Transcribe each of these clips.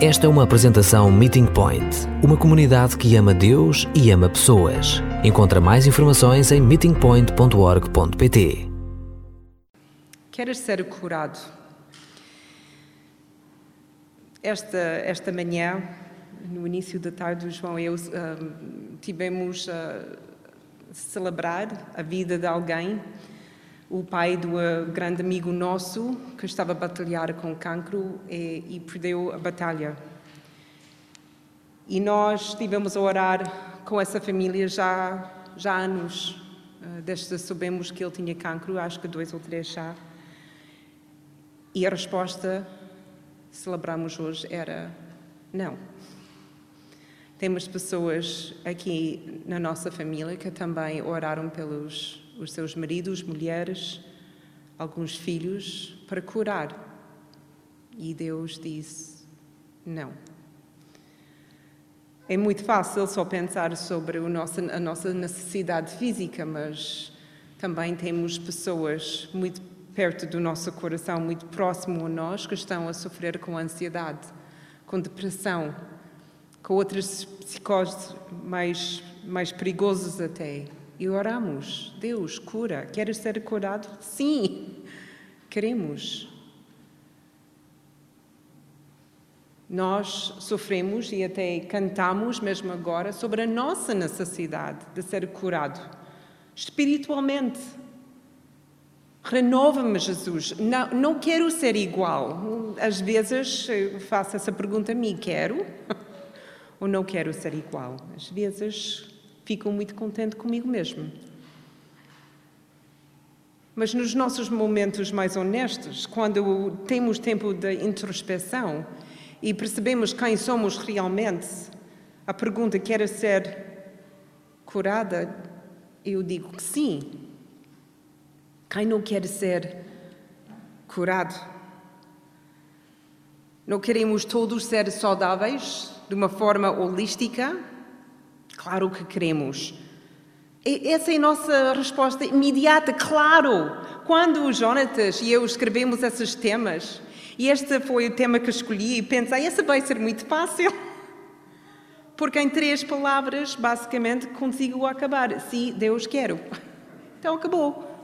Esta é uma apresentação Meeting Point, uma comunidade que ama Deus e ama pessoas. Encontra mais informações em meetingpoint.org.pt. Queres ser curado? Esta, esta manhã, no início da tarde, o João e eu uh, tivemos a celebrar a vida de alguém o pai de um grande amigo nosso que estava a batalhar com cancro e, e perdeu a batalha. E nós estivemos a orar com essa família já, já há anos, eh, desde soubemos que ele tinha cancro, acho que dois ou três já. E a resposta, celebramos hoje, era não. Temos pessoas aqui na nossa família que também oraram pelos os seus maridos, mulheres, alguns filhos, para curar. E Deus disse: não. É muito fácil só pensar sobre nosso, a nossa necessidade física, mas também temos pessoas muito perto do nosso coração, muito próximo a nós, que estão a sofrer com ansiedade, com depressão, com outras psicoses mais, mais perigosas até e oramos: Deus, cura. Queres ser curado? Sim, queremos. Nós sofremos e até cantamos, mesmo agora, sobre a nossa necessidade de ser curado espiritualmente. Renova-me, Jesus. Não, não quero ser igual. Às vezes faço essa pergunta a mim: quero ou não quero ser igual? Às vezes fico muito contente comigo mesmo. Mas nos nossos momentos mais honestos, quando temos tempo de introspeção e percebemos quem somos realmente, a pergunta quer ser curada, eu digo que sim. Quem não quer ser curado? Não queremos todos ser saudáveis de uma forma holística? Claro que queremos. Essa é a nossa resposta imediata, claro. Quando o Jonatas e eu escrevemos esses temas, e este foi o tema que escolhi, e pensei, esse vai ser muito fácil. Porque em três palavras, basicamente, consigo acabar. Se Deus quer. Então acabou.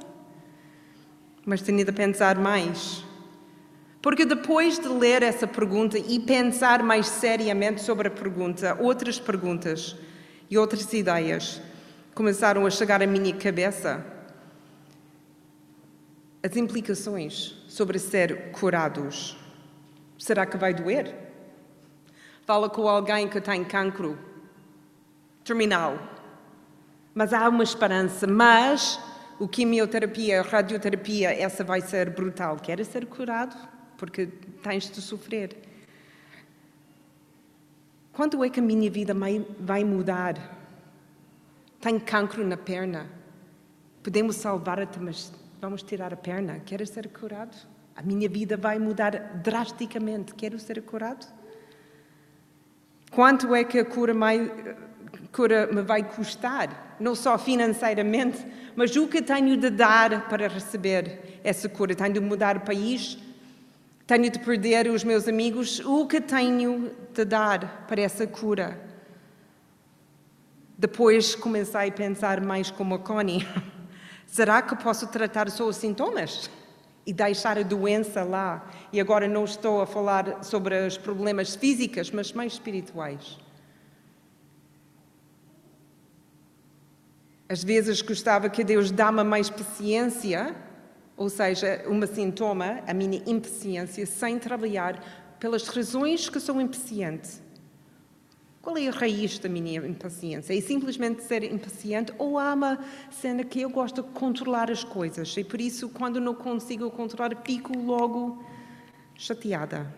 Mas tenho de pensar mais. Porque depois de ler essa pergunta e pensar mais seriamente sobre a pergunta, outras perguntas, e outras ideias começaram a chegar à minha cabeça. As implicações sobre ser curados. Será que vai doer? Fala com alguém que tem cancro terminal. Mas há uma esperança. Mas o quimioterapia, a radioterapia, essa vai ser brutal. Queres ser curado? Porque tens de sofrer. Quando é que a minha vida vai mudar? Tenho cancro na perna. Podemos salvar-te, mas vamos tirar a perna. Queres ser curado? A minha vida vai mudar drasticamente. Quero ser curado? Quanto é que a cura, cura me vai custar? Não só financeiramente, mas o que tenho de dar para receber essa cura? Tenho de mudar o país? Tenho de perder os meus amigos. O que tenho de dar para essa cura? Depois comecei a pensar mais como a Connie. Será que posso tratar só os sintomas? E deixar a doença lá? E agora não estou a falar sobre os problemas físicos, mas mais espirituais. Às vezes gostava que Deus dá-me mais paciência ou seja, uma sintoma, a minha impaciência, sem trabalhar pelas razões que sou impaciente. Qual é a raiz da minha impaciência? É simplesmente ser impaciente ou há uma cena que eu gosto de controlar as coisas e por isso, quando não consigo controlar, fico logo chateada.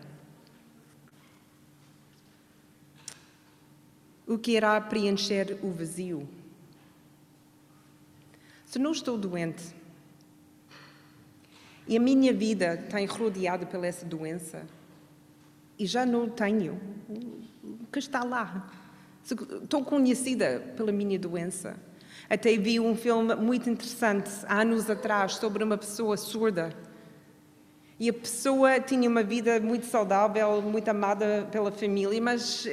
O que irá preencher o vazio? Se não estou doente, e a minha vida tem rodeada pela essa doença. E já não tenho. O que está lá? Estou conhecida pela minha doença. Até vi um filme muito interessante, anos atrás, sobre uma pessoa surda. E a pessoa tinha uma vida muito saudável, muito amada pela família, mas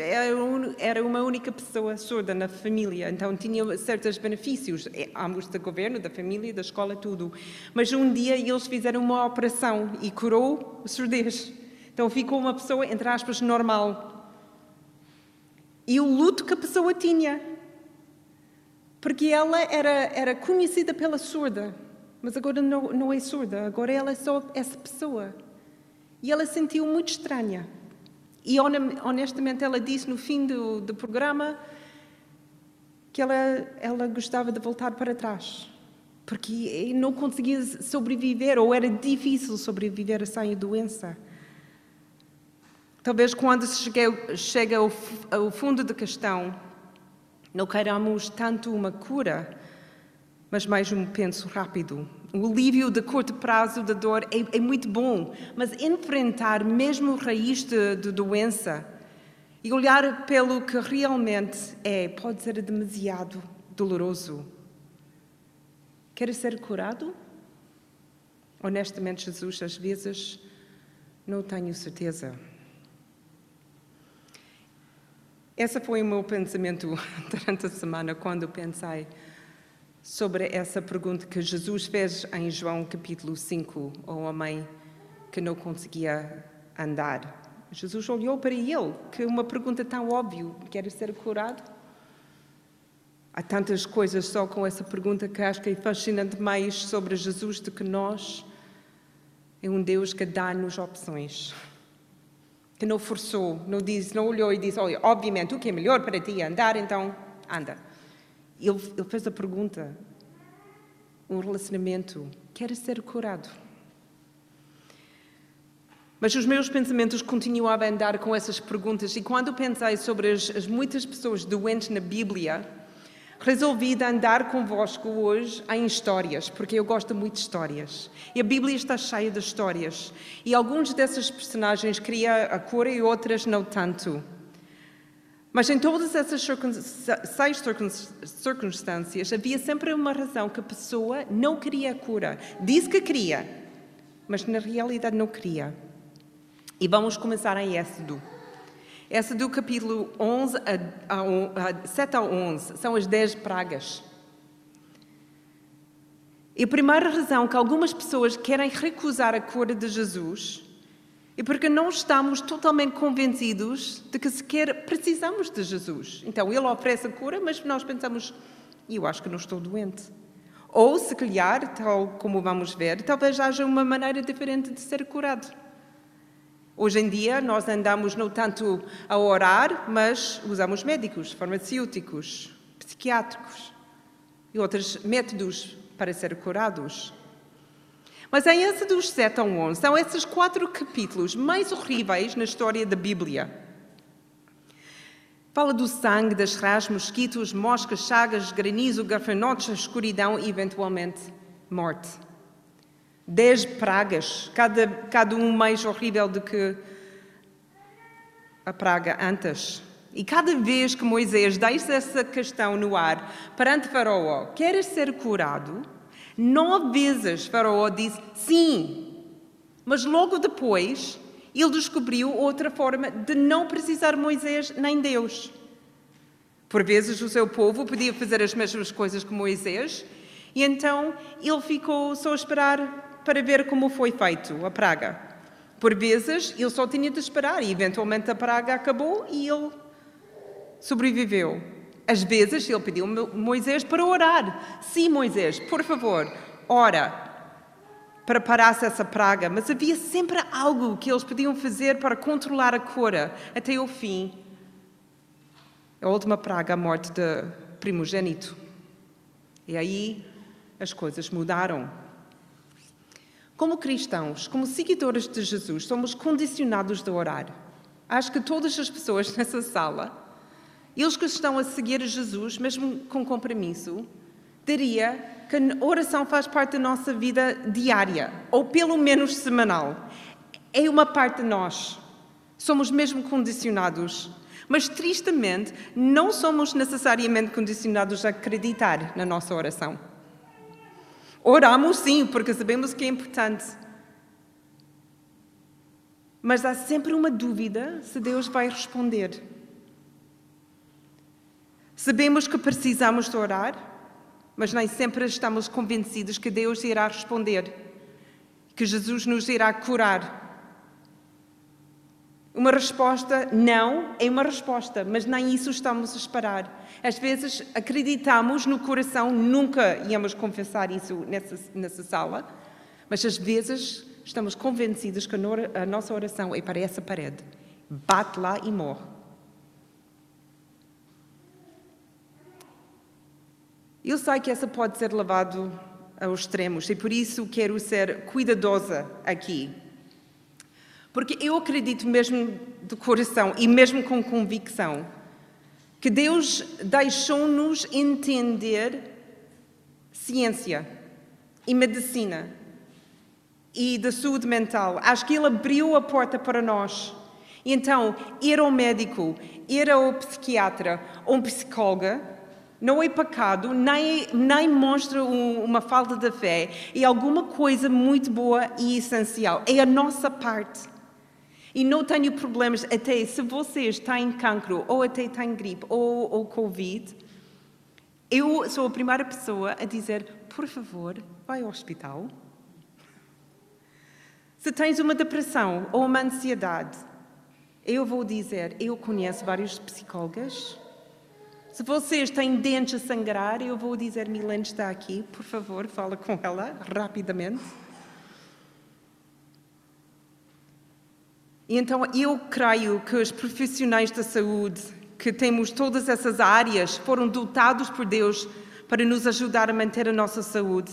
era uma única pessoa surda na família, então tinha certos benefícios, é, ambos do governo, da família, da escola, tudo. Mas um dia eles fizeram uma operação e curou o surdez. Então ficou uma pessoa, entre aspas, normal. E o luto que a pessoa tinha, porque ela era, era conhecida pela surda. Mas agora não, não é surda, agora ela é só essa pessoa. E ela sentiu muito estranha. E honestamente ela disse no fim do, do programa que ela, ela gostava de voltar para trás. Porque não conseguia sobreviver, ou era difícil sobreviver a sem doença. Talvez quando se chega, chega ao, ao fundo da questão, não queiramos tanto uma cura, mas mais um penso rápido. O alívio de curto prazo da dor é, é muito bom, mas enfrentar mesmo o raiz de, de doença e olhar pelo que realmente é pode ser demasiado doloroso. Queres ser curado? Honestamente, Jesus, às vezes não tenho certeza. Esse foi o meu pensamento durante a semana quando pensei sobre essa pergunta que Jesus fez em João capítulo 5 ao homem que não conseguia andar. Jesus olhou para ele, que uma pergunta tão óbvia, quer ser curado? Há tantas coisas só com essa pergunta que acho que é fascinante mais sobre Jesus do que nós. É um Deus que dá-nos opções. Que não forçou, não, diz, não olhou e disse, olha, obviamente o que é melhor para ti é andar, então anda. Ele, ele fez a pergunta: um relacionamento quer ser curado? Mas os meus pensamentos continuavam a andar com essas perguntas, e quando pensei sobre as, as muitas pessoas doentes na Bíblia, resolvi andar convosco hoje em histórias, porque eu gosto muito de histórias. E a Bíblia está cheia de histórias. E alguns desses personagens queria a cura e outras não tanto. Mas em todas essas seis circunstâncias havia sempre uma razão que a pessoa não queria a cura. Disse que queria, mas na realidade não queria. E vamos começar em Êxodo. Êxodo capítulo 11 a, a, a 7 a 11 são as 10 pragas. E a primeira razão que algumas pessoas querem recusar a cura de Jesus e porque não estamos totalmente convencidos de que sequer precisamos de Jesus. Então, Ele oferece a cura, mas nós pensamos, eu acho que não estou doente. Ou, se calhar, tal como vamos ver, talvez haja uma maneira diferente de ser curado. Hoje em dia, nós andamos não tanto a orar, mas usamos médicos, farmacêuticos, psiquiátricos e outros métodos para ser curados. Mas em esse dos 7 a 11 são esses quatro capítulos mais horríveis na história da Bíblia. Fala do sangue, das rás, mosquitos, moscas, chagas, granizo, gafanhotos, escuridão e, eventualmente, morte. Dez pragas, cada, cada um mais horrível do que a praga antes. E cada vez que Moisés deixa essa questão no ar perante Faraó, queres ser curado? Nove vezes Faraó disse sim, mas logo depois ele descobriu outra forma de não precisar Moisés nem Deus. Por vezes o seu povo podia fazer as mesmas coisas que Moisés, e então ele ficou só a esperar para ver como foi feito a praga. Por vezes ele só tinha de esperar e eventualmente a praga acabou e ele sobreviveu. Às vezes ele pediu Moisés para orar. Sim, Moisés, por favor, ora para parar essa praga. Mas havia sempre algo que eles podiam fazer para controlar a cura até o fim. A última praga, a morte do primogênito. E aí as coisas mudaram. Como cristãos, como seguidores de Jesus, somos condicionados a orar. Acho que todas as pessoas nessa sala eles que estão a seguir Jesus, mesmo com compromisso, diria que a oração faz parte da nossa vida diária, ou pelo menos semanal. É uma parte de nós. Somos mesmo condicionados. Mas, tristemente, não somos necessariamente condicionados a acreditar na nossa oração. Oramos sim, porque sabemos que é importante. Mas há sempre uma dúvida se Deus vai responder. Sabemos que precisamos de orar, mas nem sempre estamos convencidos que Deus irá responder, que Jesus nos irá curar. Uma resposta não é uma resposta, mas nem isso estamos a esperar. Às vezes acreditamos no coração, nunca íamos confessar isso nessa, nessa sala, mas às vezes estamos convencidos que a nossa oração é para essa parede. Bate lá e morre. Eu sei que essa pode ser levado aos extremos e por isso quero ser cuidadosa aqui. Porque eu acredito mesmo de coração e mesmo com convicção que Deus deixou-nos entender ciência e medicina e da saúde mental. Acho que Ele abriu a porta para nós. Então, ir ao médico, ir ao psiquiatra ou um psicólogo não é pecado, nem, nem mostra um, uma falta de fé. É alguma coisa muito boa e essencial. É a nossa parte. E não tenho problemas, até se vocês têm cancro, ou até têm gripe, ou, ou Covid, eu sou a primeira pessoa a dizer, por favor, vai ao hospital. Se tens uma depressão ou uma ansiedade, eu vou dizer, eu conheço vários psicólogos, se vocês têm dentes a sangrar, eu vou dizer: Milene está aqui, por favor, fala com ela rapidamente. E então eu creio que os profissionais da saúde, que temos todas essas áreas, foram dotados por Deus para nos ajudar a manter a nossa saúde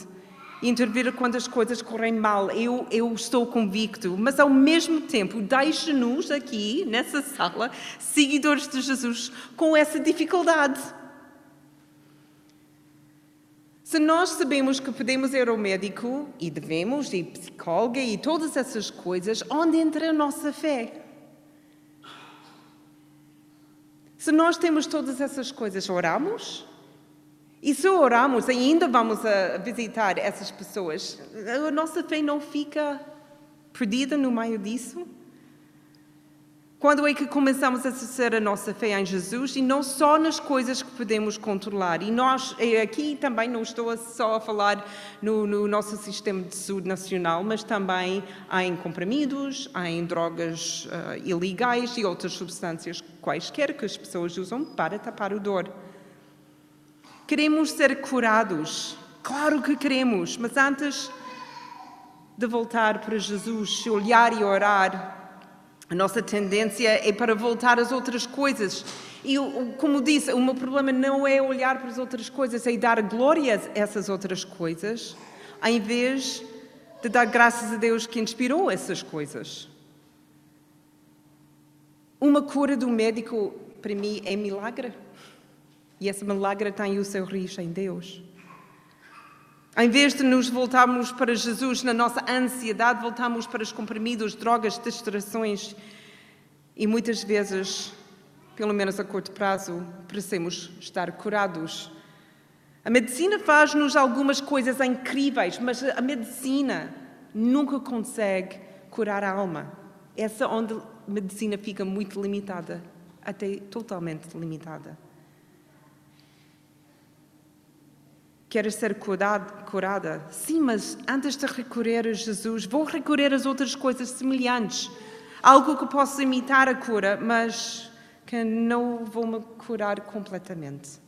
intervir quando as coisas correm mal. Eu, eu estou convicto, mas ao mesmo tempo, deixe-nos aqui, nessa sala, seguidores de Jesus, com essa dificuldade. Se nós sabemos que podemos ir ao médico e devemos, e psicóloga e todas essas coisas, onde entra a nossa fé? Se nós temos todas essas coisas, oramos? E se oramos, ainda vamos a visitar essas pessoas, a nossa fé não fica perdida no meio disso? Quando é que começamos a exercer a nossa fé em Jesus e não só nas coisas que podemos controlar? E nós, aqui também não estou só a falar no, no nosso sistema de saúde nacional, mas também em comprimidos, em drogas uh, ilegais e outras substâncias quaisquer que as pessoas usam para tapar o dor. Queremos ser curados. Claro que queremos, mas antes de voltar para Jesus, olhar e orar, a nossa tendência é para voltar às outras coisas. E, como disse, o meu problema não é olhar para as outras coisas, é dar glória a essas outras coisas, em vez de dar graças a Deus que inspirou essas coisas. Uma cura do médico, para mim, é milagre. E esse milagre tem o seu riso em Deus. Em vez de nos voltarmos para Jesus na nossa ansiedade, voltamos para os comprimidos, drogas, distrações e muitas vezes, pelo menos a curto prazo, parecemos estar curados. A medicina faz-nos algumas coisas incríveis, mas a medicina nunca consegue curar a alma. Essa onde a medicina fica muito limitada, até totalmente limitada. Queres ser curada? Sim, mas antes de recorrer a Jesus, vou recorrer às outras coisas semelhantes. Algo que possa imitar a cura, mas que não vou me curar completamente.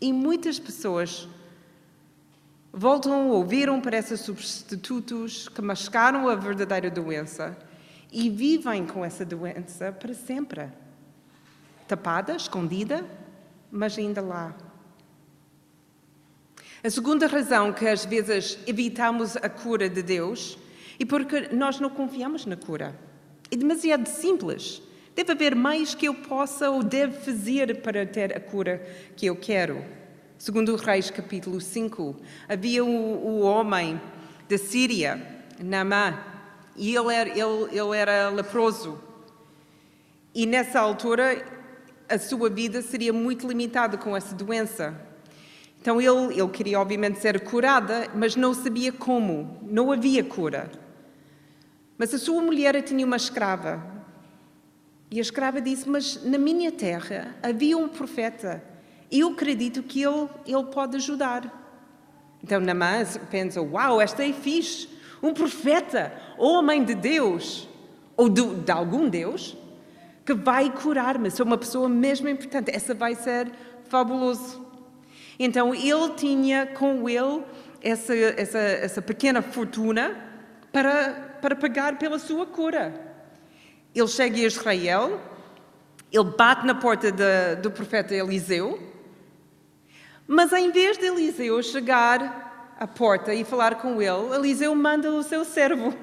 E muitas pessoas voltam ou viram para esses substitutos que mascaram a verdadeira doença e vivem com essa doença para sempre. Tapada, escondida, mas ainda lá. A segunda razão que às vezes evitamos a cura de Deus é porque nós não confiamos na cura. É demasiado simples. Deve haver mais que eu possa ou deve fazer para ter a cura que eu quero. Segundo Reis capítulo 5, havia o, o homem da Síria, Naamã, e ele era, ele, ele era leproso. E nessa altura a sua vida seria muito limitada com essa doença. Então ele, ele queria, obviamente, ser curada, mas não sabia como, não havia cura. Mas a sua mulher tinha uma escrava. E a escrava disse: Mas na minha terra havia um profeta. Eu acredito que ele, ele pode ajudar. Então Namã pensa: Uau, esta é fixe. Um profeta, homem de Deus, ou de, de algum Deus, que vai curar-me. Sou uma pessoa mesmo importante. Essa vai ser fabuloso. Então ele tinha com ele essa, essa, essa pequena fortuna para, para pagar pela sua cura. Ele chega a Israel, ele bate na porta de, do profeta Eliseu, mas em vez de Eliseu chegar à porta e falar com ele, Eliseu manda o seu servo.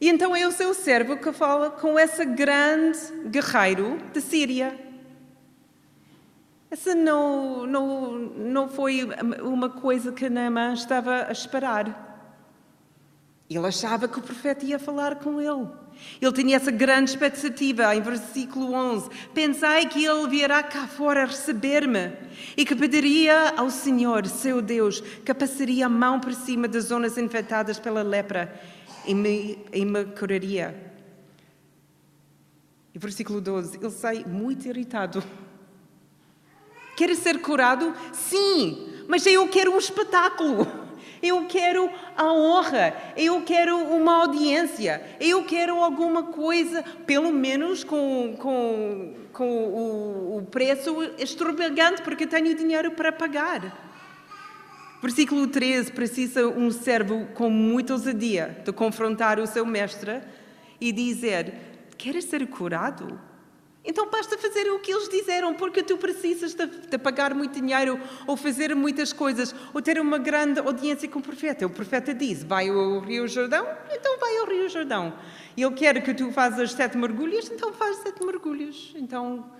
E então é o seu servo que fala com esse grande guerreiro de Síria. Essa não, não, não foi uma coisa que Naamã estava a esperar. Ele achava que o profeta ia falar com ele. Ele tinha essa grande expectativa, em versículo 11. Pensei que ele virá cá fora receber-me e que pediria ao Senhor, seu Deus, que passaria a mão por cima das zonas infectadas pela lepra e me, e me curaria. E versículo 12. Ele sai muito irritado. Queres ser curado? Sim, mas eu quero um espetáculo. Eu quero a honra, eu quero uma audiência, eu quero alguma coisa, pelo menos com, com, com o, o preço extravagante, porque tenho dinheiro para pagar. Versículo 13: precisa um servo com muita ousadia de confrontar o seu mestre e dizer: Queres ser curado? Então basta fazer o que eles disseram, porque tu precisas de, de, pagar muito dinheiro, ou fazer muitas coisas, ou ter uma grande audiência com o profeta. O profeta diz: vai ao Rio Jordão, então vai ao Rio Jordão. Ele quer que tu faças sete mergulhos, então faz sete mergulhos. Então,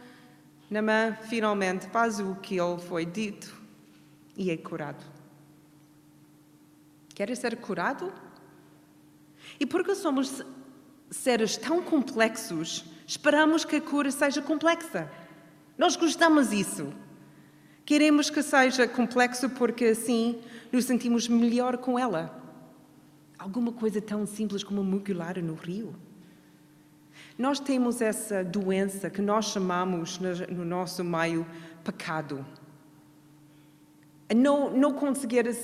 Namã finalmente faz o que ele foi dito e é curado. Queres ser curado? E porque somos seres tão complexos, Esperamos que a cura seja complexa. Nós gostamos disso. Queremos que seja complexa porque assim nos sentimos melhor com ela. Alguma coisa tão simples como mergulhar no rio. Nós temos essa doença que nós chamamos no nosso meio pecado. Não, não conseguir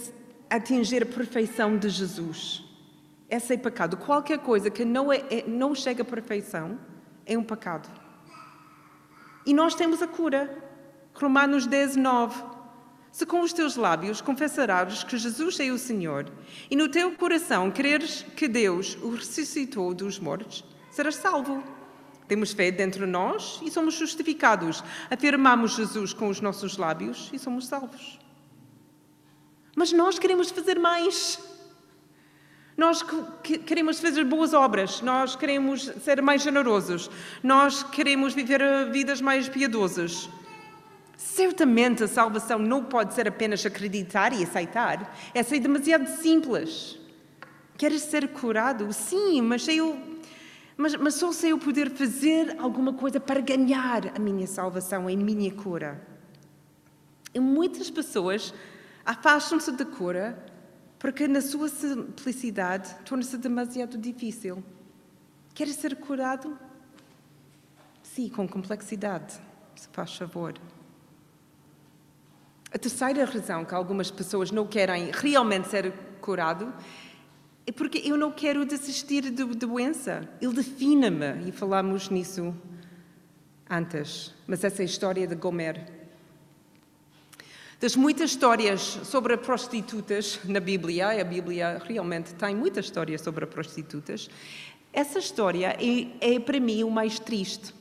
atingir a perfeição de Jesus. Esse é pecado. Qualquer coisa que não, é, é não chega à perfeição é um pecado. E nós temos a cura. Romanos 10, 9. Se com os teus lábios confessarás que Jesus é o Senhor e no teu coração creres que Deus o ressuscitou dos mortos, serás salvo. Temos fé dentro de nós e somos justificados. Afirmamos Jesus com os nossos lábios e somos salvos. Mas nós queremos fazer mais. Nós queremos fazer boas obras, nós queremos ser mais generosos, nós queremos viver vidas mais piedosas. Certamente a salvação não pode ser apenas acreditar e aceitar. Essa é demasiado simples. Queres ser curado? Sim, mas eu mas, mas, só sei eu poder fazer alguma coisa para ganhar a minha salvação, a minha cura. E muitas pessoas afastam-se da cura porque na sua simplicidade torna-se demasiado difícil. Queres ser curado? Sim, com complexidade, se faz favor. A terceira razão que algumas pessoas não querem realmente ser curado é porque eu não quero desistir de doença. Ele define-me, e falamos nisso antes. Mas essa é história de Gomer. Das muitas histórias sobre prostitutas na Bíblia, a Bíblia realmente tem muitas histórias sobre prostitutas, essa história é, é para mim o mais triste.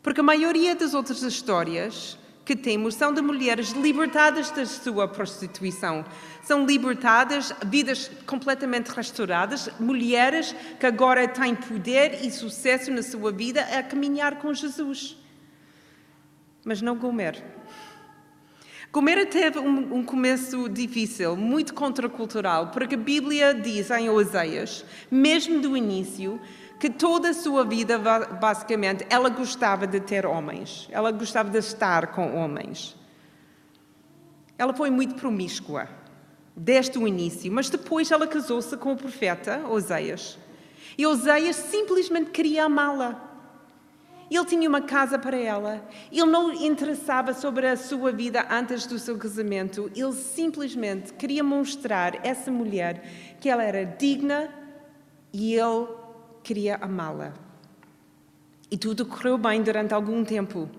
Porque a maioria das outras histórias que temos são de mulheres libertadas da sua prostituição. São libertadas, vidas completamente restauradas, mulheres que agora têm poder e sucesso na sua vida a caminhar com Jesus. Mas não Gomer. Gomer teve um, um, começo difícil, muito contracultural, porque a Bíblia diz em Oséias, mesmo do início, que toda a sua vida, basicamente, ela gostava de ter homens, ela gostava de estar com homens. Ela foi muito promíscua. desde o início, mas depois ela casou-se com o profeta Oseias. E Oseias simplesmente queria amá-la. Ele tinha uma casa para ela. Ele não interessava sobre a sua vida antes do seu casamento. Ele simplesmente queria mostrar essa mulher que ela era digna e ele queria amá-la. E tudo correu bem durante algum tempo.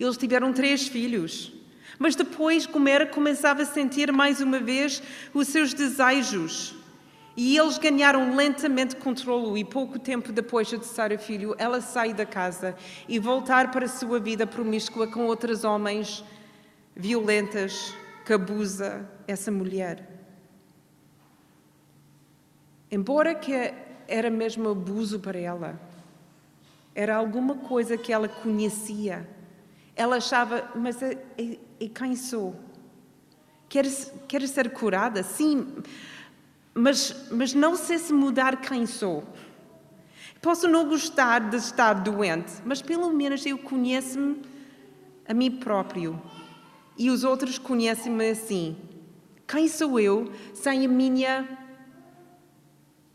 Eles tiveram três filhos. Mas depois Gomer começava a sentir mais uma vez os seus desejos. E eles ganharam lentamente controle e pouco tempo depois do terceiro filho, ela sai da casa e voltar para a sua vida promíscua com outros homens violentas que abusa essa mulher. Embora que era mesmo abuso para ela, era alguma coisa que ela conhecia. Ela achava, mas e, e quem sou? Quero ser curada? Sim, mas, mas não sei se mudar quem sou. Posso não gostar de estar doente, mas pelo menos eu conheço-me a mim próprio. E os outros conhecem-me assim. Quem sou eu sem a minha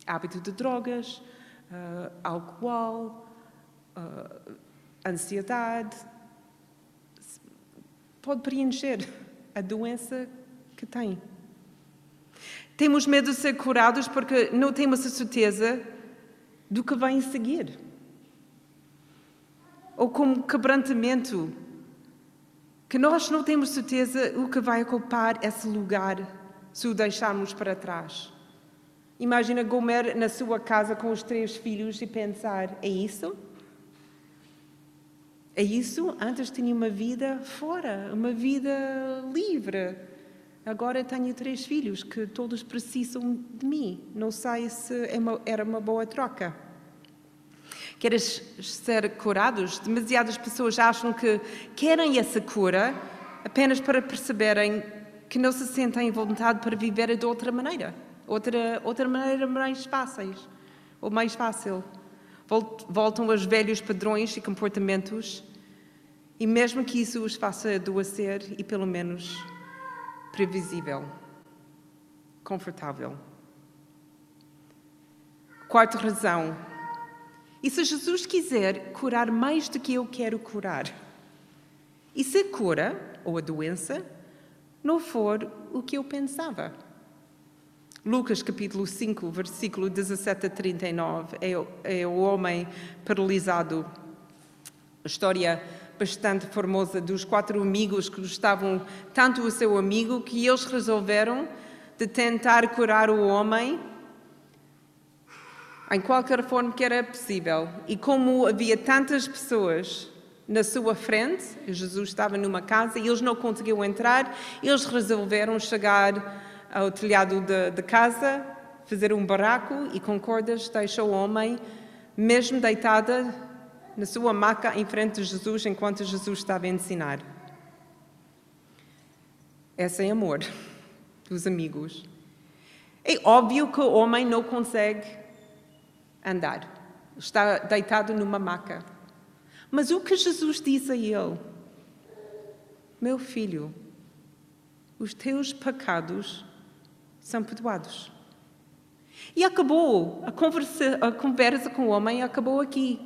hábito de drogas, uh, álcool, uh, ansiedade? Pode preencher a doença que tem. Temos medo de ser curados porque não temos a certeza do que vai seguir. Ou como quebrantamento, que nós não temos certeza o que vai ocupar esse lugar se o deixarmos para trás. Imagina Gomer na sua casa com os três filhos e pensar: é isso? É isso? Antes tinha uma vida fora, uma vida livre. Agora tenho três filhos que todos precisam de mim. Não sei se é era uma boa troca. Queres ser curados? Demasiadas pessoas acham que querem essa cura apenas para perceberem que não se sentem em vontade para viver de outra maneira. Outra, outra maneira mais fácil. Ou mais fácil. Voltam aos velhos padrões e comportamentos e mesmo que isso os faça adoecer e pelo menos previsível, confortável. Quarta razão. E se Jesus quiser curar mais do que eu quero curar? E se a cura ou a doença não for o que eu pensava? Lucas capítulo 5, versículo 17 a 39, é, é o homem paralisado. A história bastante formosa dos quatro amigos que gostavam tanto do seu amigo que eles resolveram de tentar curar o homem em qualquer forma que era possível. E como havia tantas pessoas na sua frente, Jesus estava numa casa e eles não conseguiam entrar, eles resolveram chegar ao telhado da casa, fazer um barraco e com cordas deixou o homem, mesmo deitada, na sua maca em frente de Jesus enquanto Jesus estava a ensinar. É sem amor dos amigos. É óbvio que o homem não consegue andar. Está deitado numa maca. Mas o que Jesus disse a ele? Meu filho, os teus pecados são perdoados. E acabou. A conversa, a conversa com o homem acabou aqui.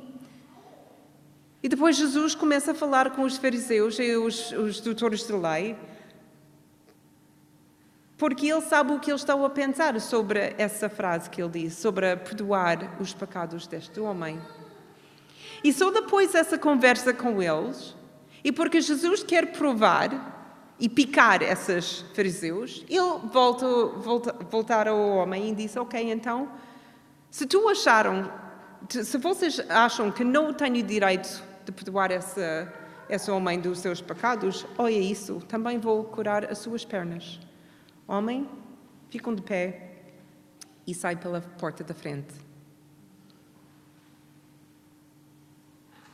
E depois Jesus começa a falar com os fariseus e os, os doutores de lei, porque ele sabe o que eles estão a pensar sobre essa frase que ele disse, sobre perdoar os pecados deste homem. E só depois dessa conversa com eles, e porque Jesus quer provar e picar esses fariseus, ele volta, volta voltar ao homem e disse: Ok, então, se tu acharam, se vocês acham que não tenho direito de perdoar essa, essa homem dos seus pecados, olha isso, também vou curar as suas pernas. Homem, ficam de pé e sai pela porta da frente.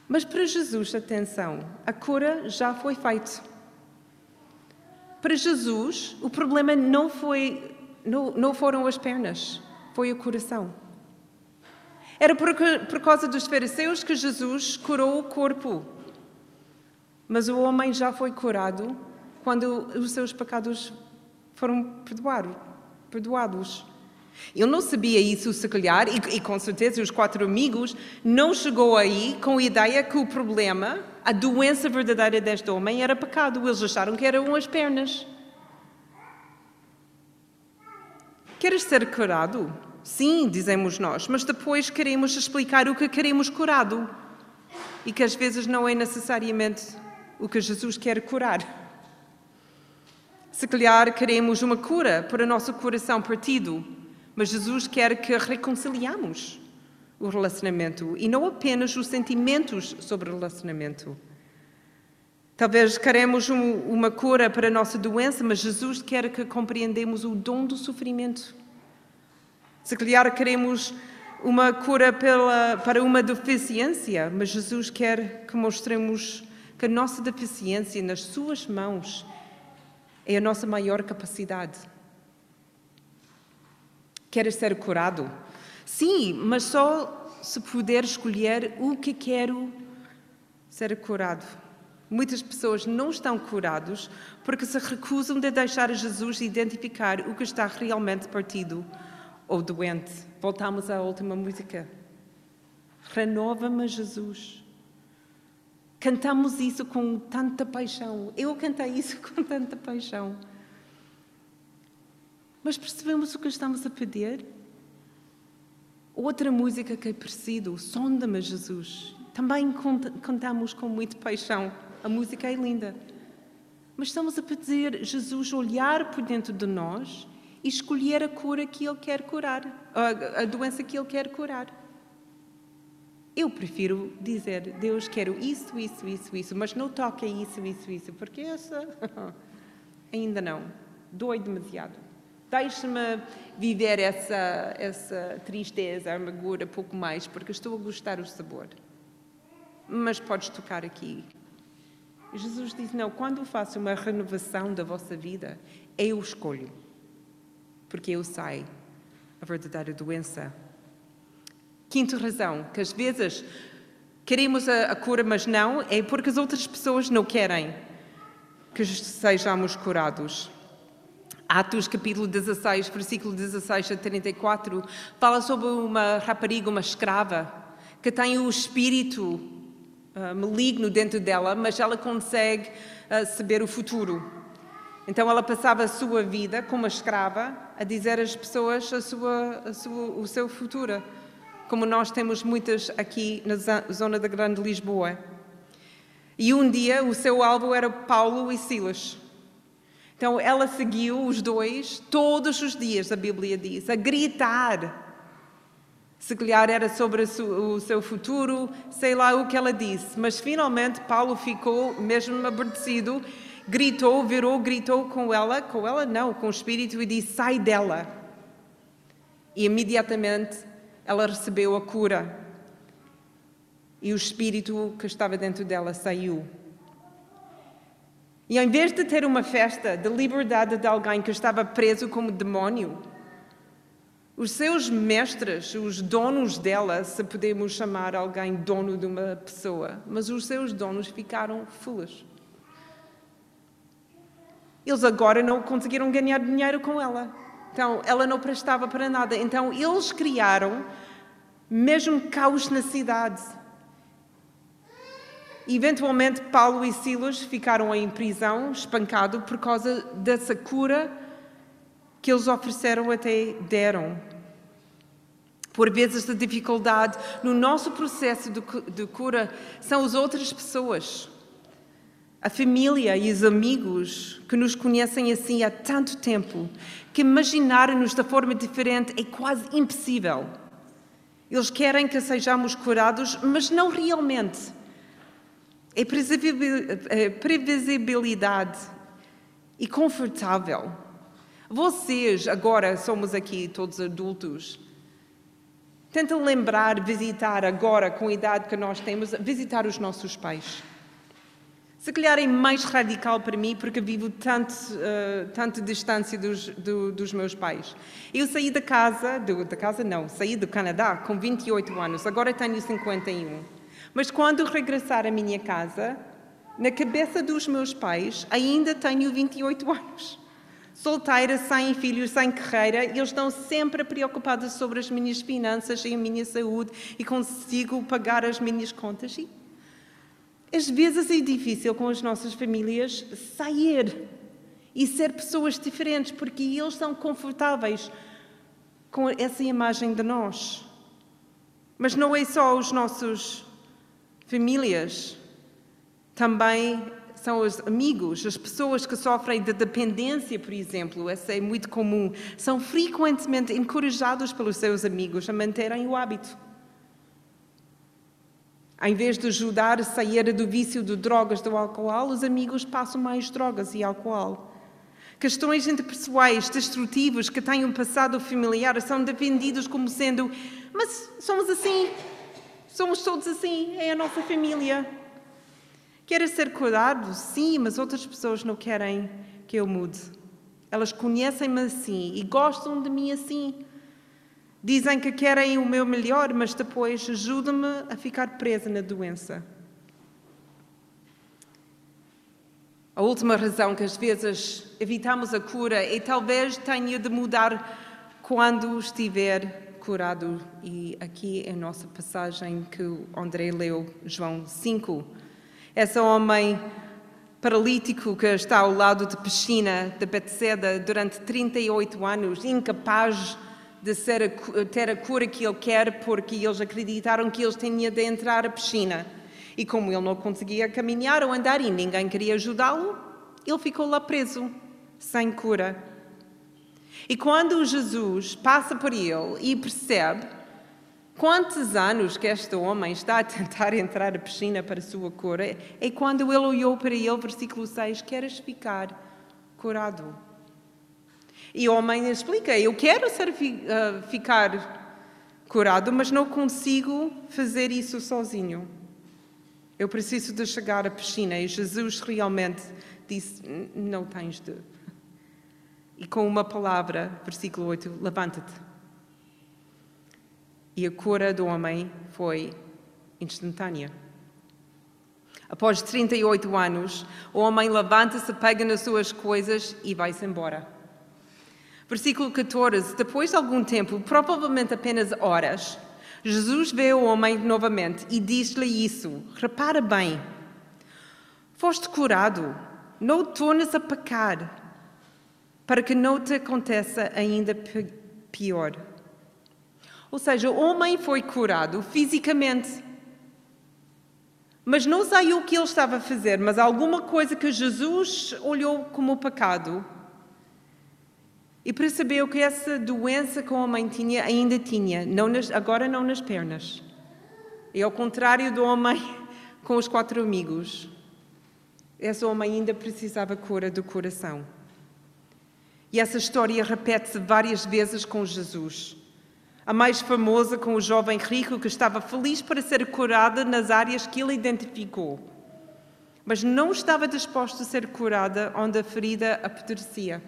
Mas para Jesus, atenção, a cura já foi feita. Para Jesus, o problema não, foi, não, não foram as pernas, foi o coração. Era por, por causa dos fariseus que Jesus curou o corpo. Mas o homem já foi curado quando os seus pecados foram perdoados. Eu não sabia isso, se calhar, e, e, com certeza os quatro amigos não chegou aí com a ideia que o problema, a doença verdadeira deste homem era pecado. Eles acharam que eram as pernas. Queres ser curado? Sim, dizemos nós, mas depois queremos explicar o que queremos curado e que às vezes não é necessariamente o que Jesus quer curar. Se calhar queremos uma cura para o nosso coração partido, mas Jesus quer que reconciliamos o relacionamento e não apenas os sentimentos sobre o relacionamento. Talvez queremos um, uma cura para a nossa doença, mas Jesus quer que compreendemos o dom do sofrimento. Se calhar queremos uma cura pela, para uma deficiência, mas Jesus quer que mostremos que a nossa deficiência nas Suas mãos é a nossa maior capacidade. Queres ser curado? Sim, mas só se puder escolher o que quero ser curado. Muitas pessoas não estão curados porque se recusam de deixar Jesus identificar o que está realmente partido ou doente. Voltamos à última música. Renova-me, Jesus. Cantamos isso com tanta paixão. Eu cantei isso com tanta paixão. Mas percebemos o que estamos a pedir? Outra música que é parecida, Sonda-me, Jesus. Também cantamos com muita paixão. A música é linda. Mas estamos a pedir Jesus olhar por dentro de nós e escolher a cura que Ele quer curar, a, doença que Ele quer curar. Eu prefiro dizer, Deus, quero isso, isso, isso, isso, mas não toque isso, isso, isso, porque essa ainda não. Dói demasiado. Deixe-me viver essa, essa tristeza, amargura pouco mais, porque estou a gostar do sabor. Mas podes tocar aqui. Jesus diz: Não, quando faço uma renovação da vossa vida, eu escolho. Porque eu sei a verdadeira doença. Quinta razão, que às vezes queremos a, a cura, mas não, é porque as outras pessoas não querem que sejamos curados. Atos capítulo 16, versículo 16 a 34, fala sobre uma rapariga, uma escrava, que tem o espírito uh, maligno dentro dela, mas ela consegue uh, saber o futuro. Então ela passava a sua vida como escrava a dizer às pessoas a sua, a sua, o seu futuro, como nós temos muitas aqui na zona da Grande Lisboa. E um dia o seu alvo era Paulo e Silas. Então ela seguiu os dois todos os dias, a Bíblia diz, a gritar. Se calhar era sobre o seu futuro, sei lá o que ela disse, mas finalmente Paulo ficou mesmo aborrecido, gritou, virou, gritou com ela, com ela não, com o Espírito e disse: sai dela. E imediatamente ela recebeu a cura. E o Espírito que estava dentro dela saiu. E em vez de ter uma festa de liberdade de alguém que estava preso como demónio, os seus mestres, os donos dela, se podemos chamar alguém dono de uma pessoa, mas os seus donos ficaram foolish. Eles agora não conseguiram ganhar dinheiro com ela. Então, ela não prestava para nada. Então, eles criaram mesmo caos na cidade. Eventualmente, Paulo e Silas ficaram em prisão, espancado, por causa dessa cura que eles ofereceram até deram. Por vezes, a dificuldade no nosso processo de cura são as outras pessoas, a família e os amigos que nos conhecem assim há tanto tempo, que imaginar-nos da forma diferente é quase impossível. Eles querem que sejamos curados, mas não realmente. É, é previsibilidade e confortável. Vocês, agora somos aqui todos adultos, tentam lembrar, visitar agora, com a idade que nós temos, visitar os nossos pais. Se calhar é mais radical para mim porque vivo tanto, uh, tanto distância dos, do, dos meus pais. Eu saí da casa, do, da casa não, saí do Canadá com 28 anos, agora tenho 51. Mas quando regressar à minha casa, na cabeça dos meus pais, ainda tenho 28 anos. solteira, sem filhos, sem carreira, eles estão sempre preocupados sobre as minhas finanças e a minha saúde e consigo pagar as minhas contas. E às vezes é difícil com as nossas famílias sair e ser pessoas diferentes, porque eles são confortáveis com essa imagem de nós. Mas não é só os nossos famílias, também são os amigos, as pessoas que sofrem de dependência, por exemplo, essa é muito comum, são frequentemente encorajados pelos seus amigos a manterem o hábito. Em vez de ajudar a sair do vício de drogas do álcool, os amigos passam mais drogas e álcool. Questões interpessoais destrutivas que têm um passado familiar são defendidos como sendo, mas somos assim, somos todos assim, é a nossa família. Quero ser curado? Sim, mas outras pessoas não querem que eu mude. Elas conhecem-me assim e gostam de mim assim. Dizem que querem o meu melhor, mas depois ajudam-me a ficar presa na doença. A última razão que às vezes evitamos a cura é talvez tenha de mudar quando estiver curado. E aqui é a nossa passagem que o André leu, João 5. Esse homem paralítico que está ao lado de piscina de Bethesda durante 38 anos, incapaz de ser, ter a cura que ele quer, porque eles acreditaram que ele tinha de entrar à piscina. E como ele não conseguia caminhar ou andar e ninguém queria ajudá-lo, ele ficou lá preso, sem cura. E quando Jesus passa por ele e percebe Quantos anos que este homem está a tentar entrar na piscina para a sua cura? É quando ele olhou para ele, versículo 6, queres ficar curado? E o homem explica, eu quero ser, uh, ficar curado, mas não consigo fazer isso sozinho. Eu preciso de chegar à piscina. E Jesus realmente disse, não tens de. E com uma palavra, versículo 8, levanta-te e a cura do homem foi instantânea. Após 38 anos, o homem levanta-se, pega nas suas coisas e vai-se embora. Versículo 14: Depois de algum tempo, provavelmente apenas horas, Jesus vê o homem novamente e diz-lhe isso: Repara bem, foste curado, não tornes a pecar, para que não te aconteça ainda pior. Ou seja, o homem foi curado fisicamente. Mas não saiu o que ele estava a fazer, mas alguma coisa que Jesus olhou como pecado e percebeu que essa doença que o homem tinha ainda tinha, não nas, agora não nas pernas. E ao contrário do homem com os quatro amigos, esse homem ainda precisava cura do coração. E essa história repete-se várias vezes com Jesus. A mais famosa com o jovem rico que estava feliz para ser curada nas áreas que ele identificou, mas não estava disposto a ser curada onde a ferida apodrecia.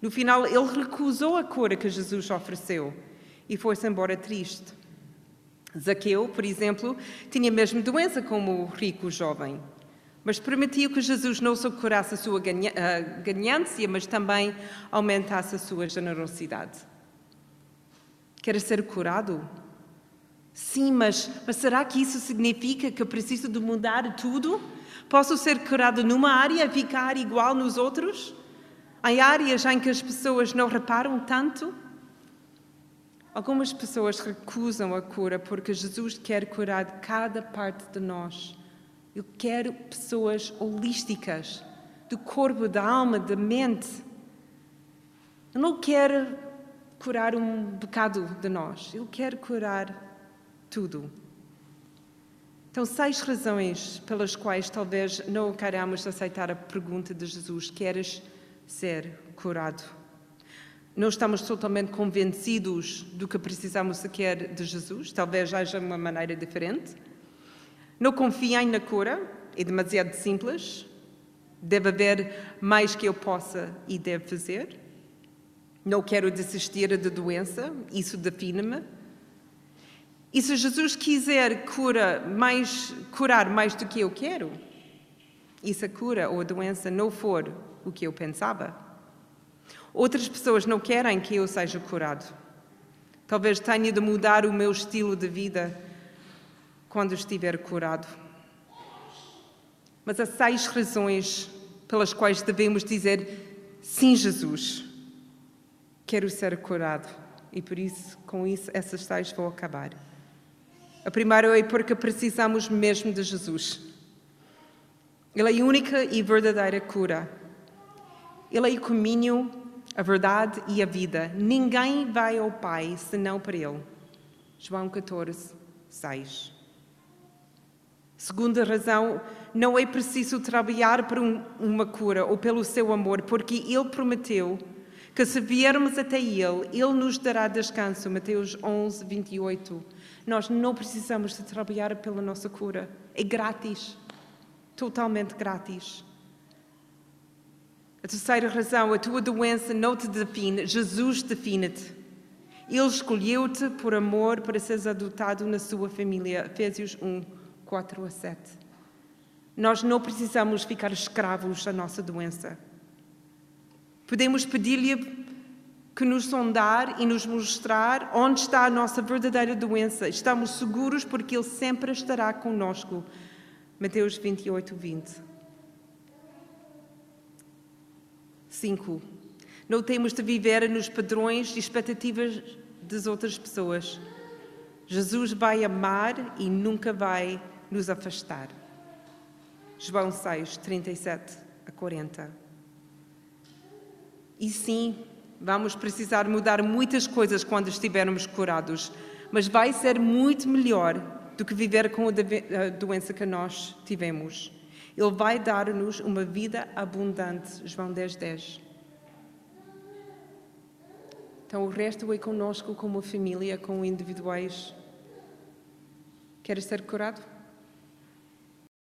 No final, ele recusou a cura que Jesus ofereceu e foi-se embora triste. Zaqueu, por exemplo, tinha a mesma doença como o rico jovem, mas permitiu que Jesus não só curasse a sua ganância, mas também aumentasse a sua generosidade. Quer ser curado? Sim, mas, mas será que isso significa que preciso de mudar tudo? Posso ser curado numa área e ficar igual nos outros? Há áreas em que as pessoas não reparam tanto? Algumas pessoas recusam a cura porque Jesus quer curar cada parte de nós. Eu quero pessoas holísticas, do corpo, da alma, da mente. Eu não quero curar um bocado de nós, Ele quer curar tudo. Então, seis razões pelas quais talvez não queramos aceitar a pergunta de Jesus: Queres ser curado? Não estamos totalmente convencidos do que precisamos sequer de Jesus, talvez haja uma maneira diferente. Não confiem na cura, é demasiado simples. Deve haver mais que eu possa e deve fazer. Não quero desistir da doença, isso define-me. E se Jesus quiser cura mais, curar mais do que eu quero, e se a cura ou a doença não for o que eu pensava, Outras pessoas não querem que eu seja curado. Talvez tenha de mudar o meu estilo de vida quando estiver curado. Mas há seis razões pelas quais devemos dizer sim, Jesus. Quero ser curado. E por isso, com isso, essas seis vou acabar. A primeira é porque precisamos mesmo de Jesus. Ele é a única e verdadeira cura. Ele é o caminho, a verdade e a vida. Ninguém vai ao Pai senão para Ele. João 14, 6. Segunda razão, não é preciso trabalhar por um, uma cura ou pelo seu amor, porque Ele prometeu que se viermos até Ele, Ele nos dará descanso. Mateus 11, 28. Nós não precisamos de trabalhar pela nossa cura. É grátis. Totalmente grátis. A terceira razão, a tua doença não te define, Jesus define-te. Ele escolheu-te por amor para seres adotado na sua família. Efésios 1, 4 a 7. Nós não precisamos ficar escravos da nossa doença. Podemos pedir-lhe que nos sondar e nos mostrar onde está a nossa verdadeira doença. Estamos seguros porque Ele sempre estará conosco. Mateus 28, 20. 5. Não temos de viver nos padrões e expectativas das outras pessoas. Jesus vai amar e nunca vai nos afastar. João 6, 37 a 40. E sim, vamos precisar mudar muitas coisas quando estivermos curados, mas vai ser muito melhor do que viver com a doença que nós tivemos. Ele vai dar-nos uma vida abundante. João 10, 10. Então, o resto é conosco como família, como individuais. Queres ser curado?